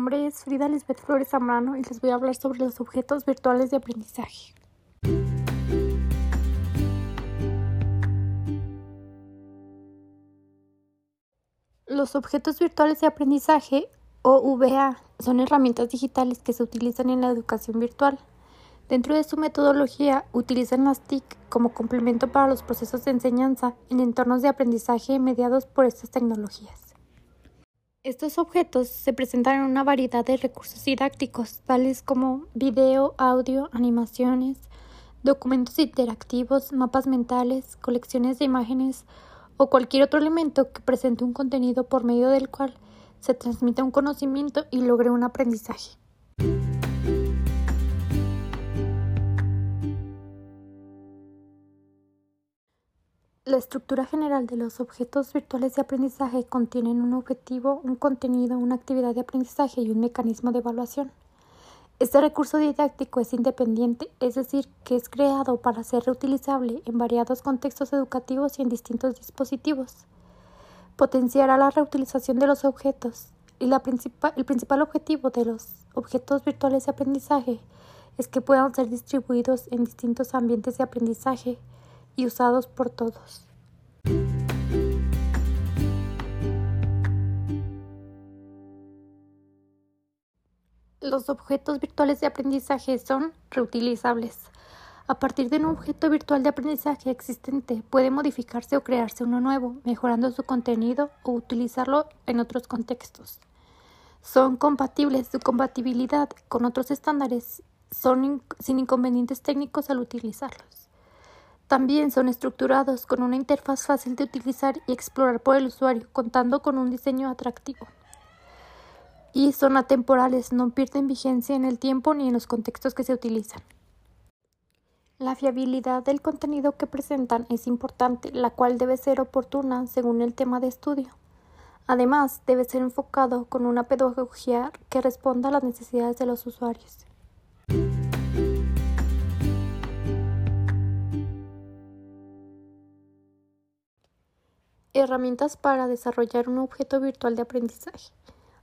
Mi nombre es Frida Lisbeth Flores Zambrano y les voy a hablar sobre los objetos virtuales de aprendizaje. Los objetos virtuales de aprendizaje, o VA, son herramientas digitales que se utilizan en la educación virtual. Dentro de su metodología, utilizan las TIC como complemento para los procesos de enseñanza en entornos de aprendizaje mediados por estas tecnologías. Estos objetos se presentan en una variedad de recursos didácticos, tales como video, audio, animaciones, documentos interactivos, mapas mentales, colecciones de imágenes o cualquier otro elemento que presente un contenido por medio del cual se transmita un conocimiento y logre un aprendizaje. La estructura general de los objetos virtuales de aprendizaje contienen un objetivo, un contenido, una actividad de aprendizaje y un mecanismo de evaluación. Este recurso didáctico es independiente, es decir, que es creado para ser reutilizable en variados contextos educativos y en distintos dispositivos. Potenciará la reutilización de los objetos y el principal objetivo de los objetos virtuales de aprendizaje es que puedan ser distribuidos en distintos ambientes de aprendizaje y usados por todos. Los objetos virtuales de aprendizaje son reutilizables. A partir de un objeto virtual de aprendizaje existente puede modificarse o crearse uno nuevo, mejorando su contenido o utilizarlo en otros contextos. Son compatibles, su compatibilidad con otros estándares son sin inconvenientes técnicos al utilizarlos. También son estructurados con una interfaz fácil de utilizar y explorar por el usuario, contando con un diseño atractivo. Y son atemporales, no pierden vigencia en el tiempo ni en los contextos que se utilizan. La fiabilidad del contenido que presentan es importante, la cual debe ser oportuna según el tema de estudio. Además, debe ser enfocado con una pedagogía que responda a las necesidades de los usuarios. Herramientas para desarrollar un objeto virtual de aprendizaje.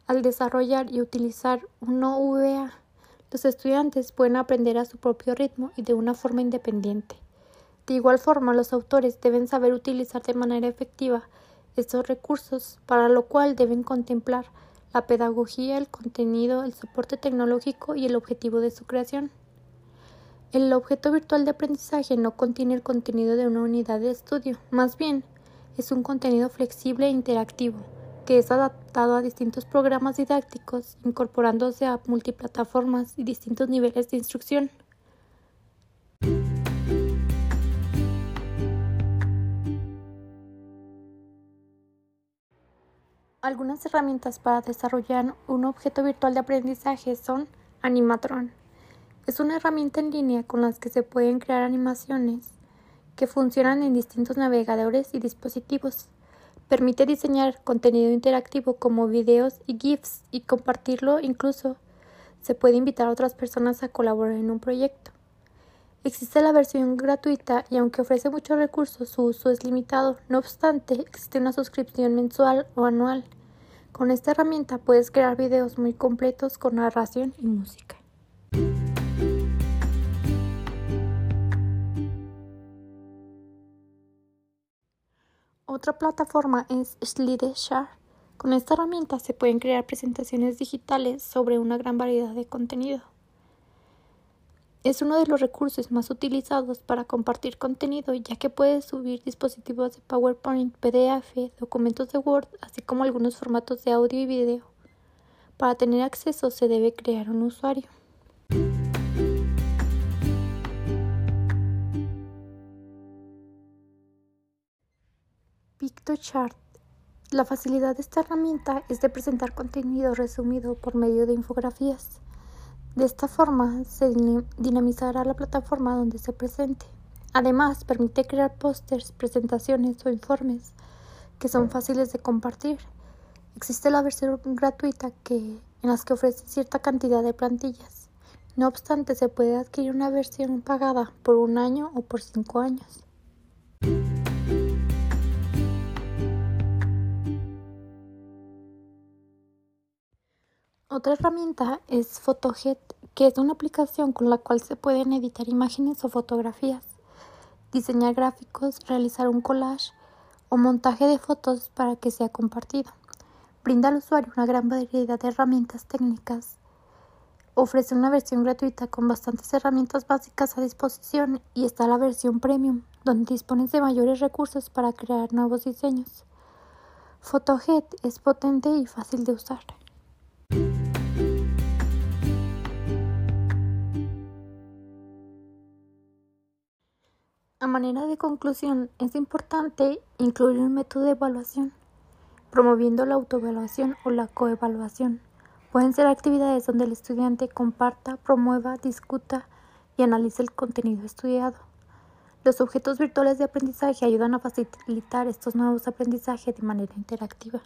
Al desarrollar y utilizar un OVA, los estudiantes pueden aprender a su propio ritmo y de una forma independiente. De igual forma, los autores deben saber utilizar de manera efectiva estos recursos, para lo cual deben contemplar la pedagogía, el contenido, el soporte tecnológico y el objetivo de su creación. El objeto virtual de aprendizaje no contiene el contenido de una unidad de estudio, más bien es un contenido flexible e interactivo que es adaptado a distintos programas didácticos, incorporándose a multiplataformas y distintos niveles de instrucción. Algunas herramientas para desarrollar un objeto virtual de aprendizaje son Animatron. Es una herramienta en línea con la que se pueden crear animaciones que funcionan en distintos navegadores y dispositivos. Permite diseñar contenido interactivo como videos y GIFs y compartirlo incluso. Se puede invitar a otras personas a colaborar en un proyecto. Existe la versión gratuita y aunque ofrece muchos recursos, su uso es limitado. No obstante, existe una suscripción mensual o anual. Con esta herramienta puedes crear videos muy completos con narración y música. Otra plataforma es SlideShare. Con esta herramienta se pueden crear presentaciones digitales sobre una gran variedad de contenido. Es uno de los recursos más utilizados para compartir contenido ya que puedes subir dispositivos de PowerPoint, PDF, documentos de Word, así como algunos formatos de audio y video. Para tener acceso se debe crear un usuario. PictoChart. La facilidad de esta herramienta es de presentar contenido resumido por medio de infografías. De esta forma se dinamizará la plataforma donde se presente. Además, permite crear pósters, presentaciones o informes que son fáciles de compartir. Existe la versión gratuita que, en las que ofrece cierta cantidad de plantillas. No obstante, se puede adquirir una versión pagada por un año o por cinco años. Otra herramienta es Photohead, que es una aplicación con la cual se pueden editar imágenes o fotografías, diseñar gráficos, realizar un collage o montaje de fotos para que sea compartido. Brinda al usuario una gran variedad de herramientas técnicas. Ofrece una versión gratuita con bastantes herramientas básicas a disposición y está la versión premium, donde dispones de mayores recursos para crear nuevos diseños. Photohead es potente y fácil de usar. A manera de conclusión, es importante incluir un método de evaluación, promoviendo la autoevaluación o la coevaluación. Pueden ser actividades donde el estudiante comparta, promueva, discuta y analice el contenido estudiado. Los objetos virtuales de aprendizaje ayudan a facilitar estos nuevos aprendizajes de manera interactiva.